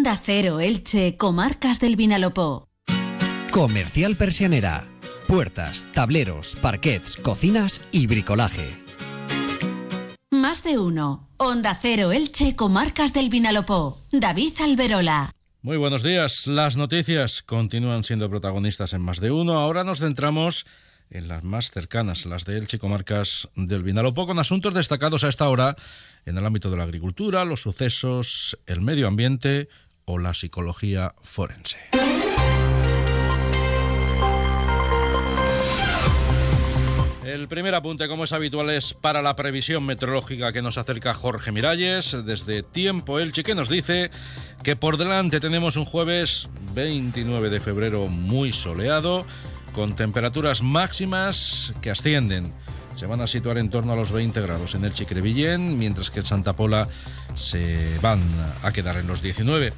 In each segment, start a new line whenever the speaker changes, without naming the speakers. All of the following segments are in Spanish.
Onda Cero Elche, Comarcas del Vinalopó.
Comercial Persianera. Puertas, tableros, parquets, cocinas y bricolaje.
Más de uno. Onda Cero Elche, Comarcas del Vinalopó. David Alberola.
Muy buenos días. Las noticias continúan siendo protagonistas en más de uno. Ahora nos centramos en las más cercanas, las de Elche Comarcas del Vinalopó, con asuntos destacados a esta hora en el ámbito de la agricultura, los sucesos, el medio ambiente o la psicología forense. El primer apunte, como es habitual, es para la previsión meteorológica que nos acerca Jorge Miralles desde Tiempo Elche, que nos dice que por delante tenemos un jueves 29 de febrero muy soleado, con temperaturas máximas que ascienden se van a situar en torno a los 20 grados en el Chicrevillén, mientras que en Santa Pola se van a quedar en los 19.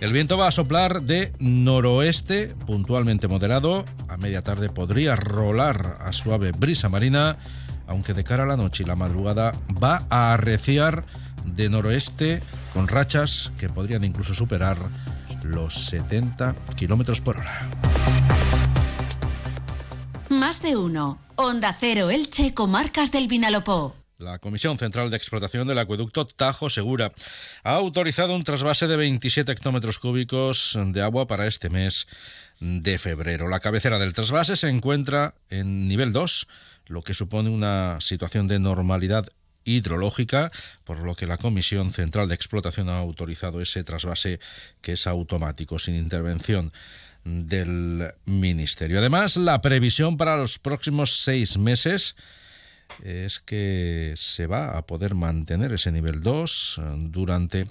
El viento va a soplar de noroeste, puntualmente moderado. A media tarde podría rolar a suave brisa marina, aunque de cara a la noche y la madrugada va a arreciar de noroeste con rachas que podrían incluso superar los 70 kilómetros por hora.
De uno. Onda Cero Elche, Comarcas del Vinalopó.
La Comisión Central de Explotación del Acueducto Tajo Segura ha autorizado un trasvase de 27 hectómetros cúbicos de agua para este mes de febrero. La cabecera del trasvase se encuentra en nivel 2, lo que supone una situación de normalidad hidrológica, por lo que la Comisión Central de Explotación ha autorizado ese trasvase que es automático, sin intervención del Ministerio. Además, la previsión para los próximos seis meses es que se va a poder mantener ese nivel 2 eh, durante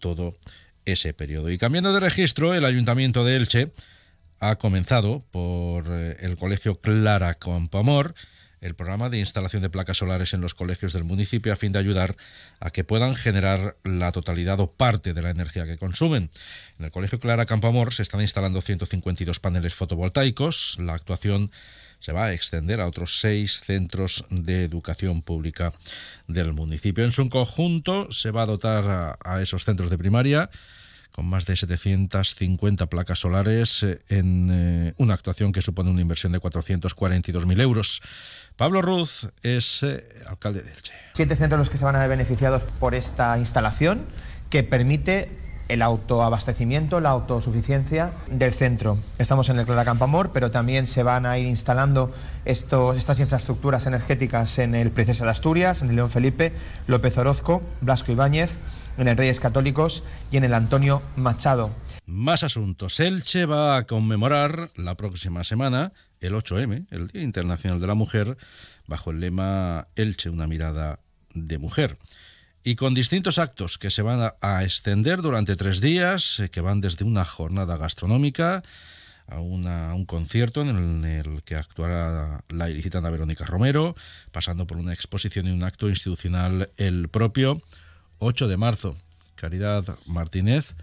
todo ese periodo. Y cambiando de registro, el Ayuntamiento de Elche ha comenzado por eh, el Colegio Clara Compamor el programa de instalación de placas solares en los colegios del municipio a fin de ayudar a que puedan generar la totalidad o parte de la energía que consumen. En el Colegio Clara Campoamor se están instalando 152 paneles fotovoltaicos. La actuación se va a extender a otros seis centros de educación pública del municipio. En su conjunto se va a dotar a, esos centros de primaria con más de 750 placas solares eh, en eh, una actuación que supone una inversión de 442.000 euros. Pablo Ruz es eh, alcalde de Elche.
Siete centros los que se van a ver beneficiados por esta instalación que permite el autoabastecimiento, la autosuficiencia del centro. Estamos en el Clara Campamor, pero también se van a ir instalando estos, estas infraestructuras energéticas en el Princesa de Asturias, en el León Felipe, López Orozco, Blasco Ibáñez, en el Reyes Católicos y en el Antonio Machado.
Más asuntos. Elche va a conmemorar la próxima semana el 8M, el Día Internacional de la Mujer, bajo el lema Elche, una mirada de mujer. Y con distintos actos que se van a, extender durante tres días, eh, que van desde una jornada gastronómica a, un concierto en el, que actuará la ilicitana Verónica Romero, pasando por una exposición y un acto institucional el propio 8 de marzo. Caridad Martínez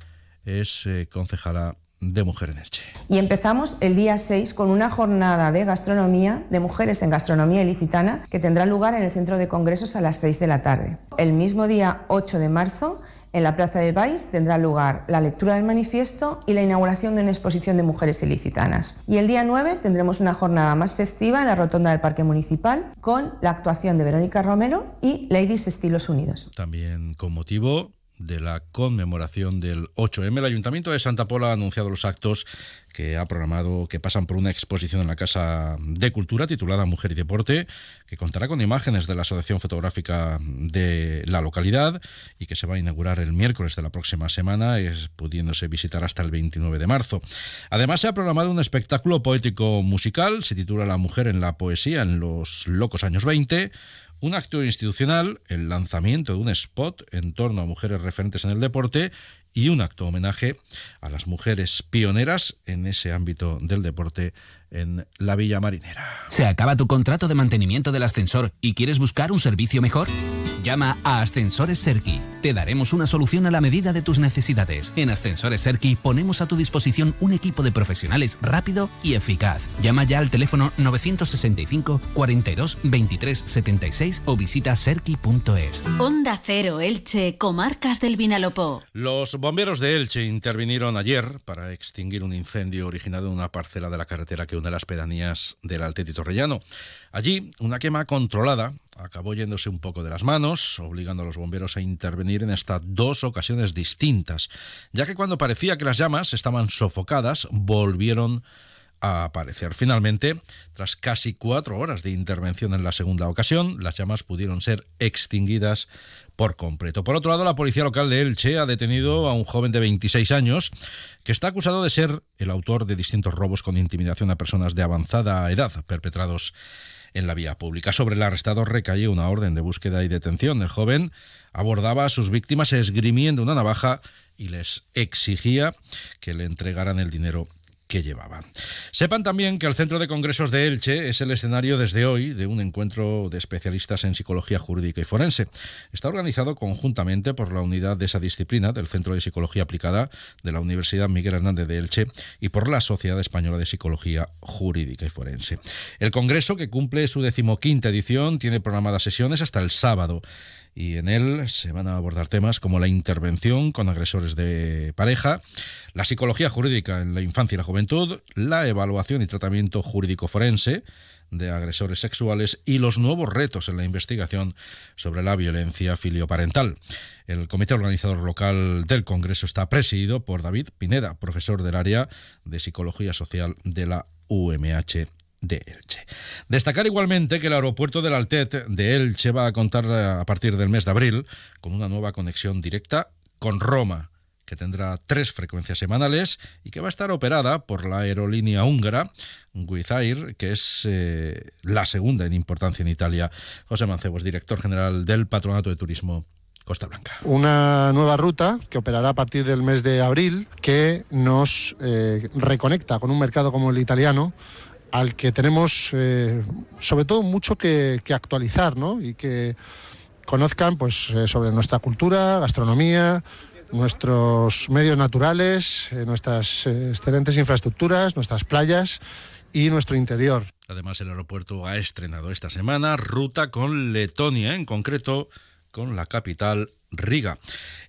es eh, concejala de Mujer en Elche.
Y empezamos el día 6 con una jornada de gastronomía, de mujeres en gastronomía ilicitana, que tendrá lugar en el Centro de Congresos a las 6 de la tarde. El mismo día 8 de marzo, en la Plaza de Baix tendrá lugar la lectura del manifiesto y la inauguración de una exposición de mujeres ilicitanas. Y el día 9 tendremos una jornada más festiva en la rotonda del Parque Municipal con la actuación de Verónica Romero y Ladies Estilos Unidos.
También con motivo de la conmemoración del 8M. El Ayuntamiento de Santa Pola ha anunciado los actos que ha programado, que pasan por una exposición en la Casa de Cultura titulada Mujer y Deporte, que contará con imágenes de la Asociación Fotográfica de la localidad y que se va a inaugurar el miércoles de la próxima semana, es, pudiéndose visitar hasta el 29 de marzo. Además, se ha programado un espectáculo poético musical, se titula La mujer en la poesía en los locos años 20, un acto institucional, el lanzamiento de un spot en torno a mujeres referentes en el deporte y un acto homenaje a las mujeres pioneras en ese ámbito del deporte en la Villa Marinera.
¿Se acaba tu contrato de mantenimiento del ascensor y quieres buscar un servicio mejor? Llama a Ascensores Serki. Te daremos una solución a la medida de tus necesidades. En Ascensores Serki ponemos a tu disposición un equipo de profesionales rápido y eficaz. Llama ya al teléfono 965 42 23 76 o visita serki.es.
Onda Cero Elche, Comarcas del Vinalopó.
Los bomberos de Elche intervinieron ayer para extinguir un incendio originado en una parcela de la carretera que une las pedanías del Altete y Torrellano. Allí, una quema controlada acabó yéndose un poco de las manos, obligando a los bomberos a intervenir en estas dos ocasiones distintas, ya que cuando parecía que las llamas estaban sofocadas, volvieron a aparecer. Finalmente, tras casi cuatro horas de intervención en la segunda ocasión, las llamas pudieron ser extinguidas por completo. Por otro lado, la policía local de Elche ha detenido a un joven de 26 años que está acusado de ser el autor de distintos robos con intimidación a personas de avanzada edad perpetrados en la vía pública. Sobre el arrestado recayó una orden de búsqueda y detención. El joven abordaba a sus víctimas esgrimiendo una navaja y les exigía que le entregaran el dinero que llevaban. Sepan también que el Centro de Congresos de Elche es el escenario desde hoy de un encuentro de especialistas en psicología jurídica y forense. Está organizado conjuntamente por la unidad de esa disciplina del Centro de Psicología Aplicada de la Universidad Miguel Hernández de Elche y por la Sociedad Española de Psicología Jurídica y Forense. El Congreso, que cumple su decimoquinta edición, tiene programadas sesiones hasta el sábado y en él se van a abordar temas como la intervención con agresores de pareja, la psicología jurídica en la infancia y la juventud, la evaluación y tratamiento jurídico forense de agresores sexuales y los nuevos retos en la investigación sobre la violencia filioparental. El comité organizador local del Congreso está presidido por David Pineda, profesor del área de Psicología Social de la UMH de Elche. Destacar igualmente que el aeropuerto del Altet de Elche va a contar a partir del mes de abril con una nueva conexión directa con Roma, que tendrá tres frecuencias semanales y que va a estar operada por la aerolínea húngara Wizz Air, que es eh, la segunda en importancia en Italia. José Mancebos, director general del Patronato de Turismo Costa Blanca.
Una nueva ruta que operará a partir del mes de abril que nos eh, reconecta con un mercado como el italiano al que tenemos eh, sobre todo mucho que, actualizar ¿no? y que conozcan pues, eh, sobre nuestra cultura, gastronomía, nuestros medios naturales, eh, nuestras excelentes infraestructuras, nuestras playas y nuestro interior.
Además, el aeropuerto ha estrenado esta semana ruta con Letonia, en concreto con la capital Riga.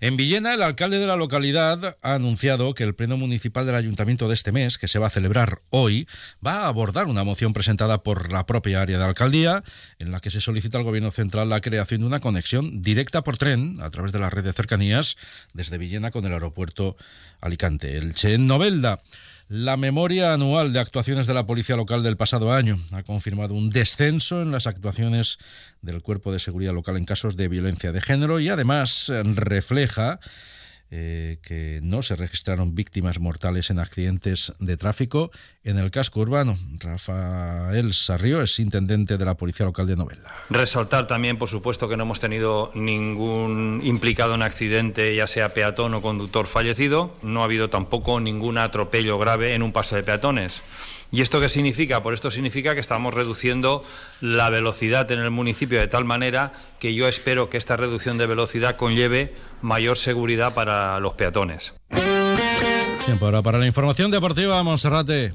En Villena, el alcalde de la localidad ha anunciado que el Pleno Municipal del Ayuntamiento de este mes, que se va a celebrar hoy, va a abordar una moción presentada por la propia área de alcaldía, en la que se solicita al Gobierno Central la creación de una conexión directa por tren a través de la red de cercanías desde Villena con el aeropuerto Alicante. El Chen Novelda la memoria anual de actuaciones de la Policía Local del pasado año ha confirmado un descenso en las actuaciones del Cuerpo de Seguridad Local en casos de violencia de género y además refleja eh, que no se registraron víctimas mortales en accidentes de tráfico en el casco urbano. Rafael Sarrio es intendente de la Policía Local de Novela.
Resaltar también, por supuesto, que no hemos tenido ningún implicado en accidente, ya sea peatón o conductor fallecido. No ha habido tampoco ningún atropello grave en un paso de peatones. ¿Y esto qué significa? Por esto significa que estamos reduciendo la velocidad en el municipio de tal manera que yo espero que esta reducción de velocidad conlleve mayor seguridad para los peatones.
Tiempo ahora para la información deportiva, Monserrate.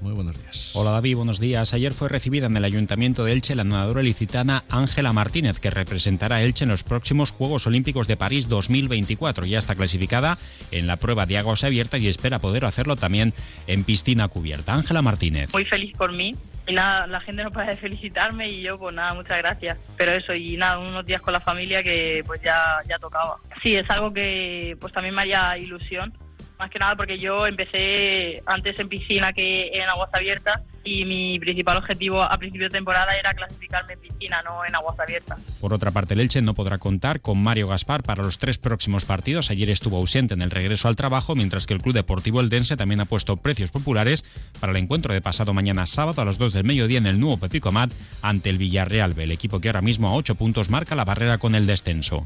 Muy buenos días.
Hola David, buenos días. Ayer fue recibida en el Ayuntamiento de Elche la nadadora licitana Ángela Martínez, que representará a Elche en los próximos Juegos Olímpicos de París 2024. Ya está clasificada en la prueba de aguas abiertas y espera poder hacerlo también en piscina cubierta. Ángela Martínez.
Muy feliz por mí. Y nada, la gente no puede felicitarme y yo pues nada, muchas gracias. Pero eso, y nada, unos días con la familia que pues ya, ya tocaba. Sí, es algo que pues también me haría ilusión más que nada porque yo empecé antes en piscina que en aguas abiertas y mi principal objetivo a principio de temporada era clasificarme en piscina, no en aguas abiertas.
Por otra parte, el Elche no podrá contar con Mario Gaspar para los tres próximos partidos. Ayer estuvo ausente en el regreso al trabajo, mientras que el Club Deportivo Eldense también ha puesto precios populares para el encuentro de pasado mañana sábado a las 2 del mediodía en el nuevo Pepico Mat ante el Villarreal el equipo que ahora mismo a 8 puntos marca la barrera con el descenso.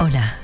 Hola,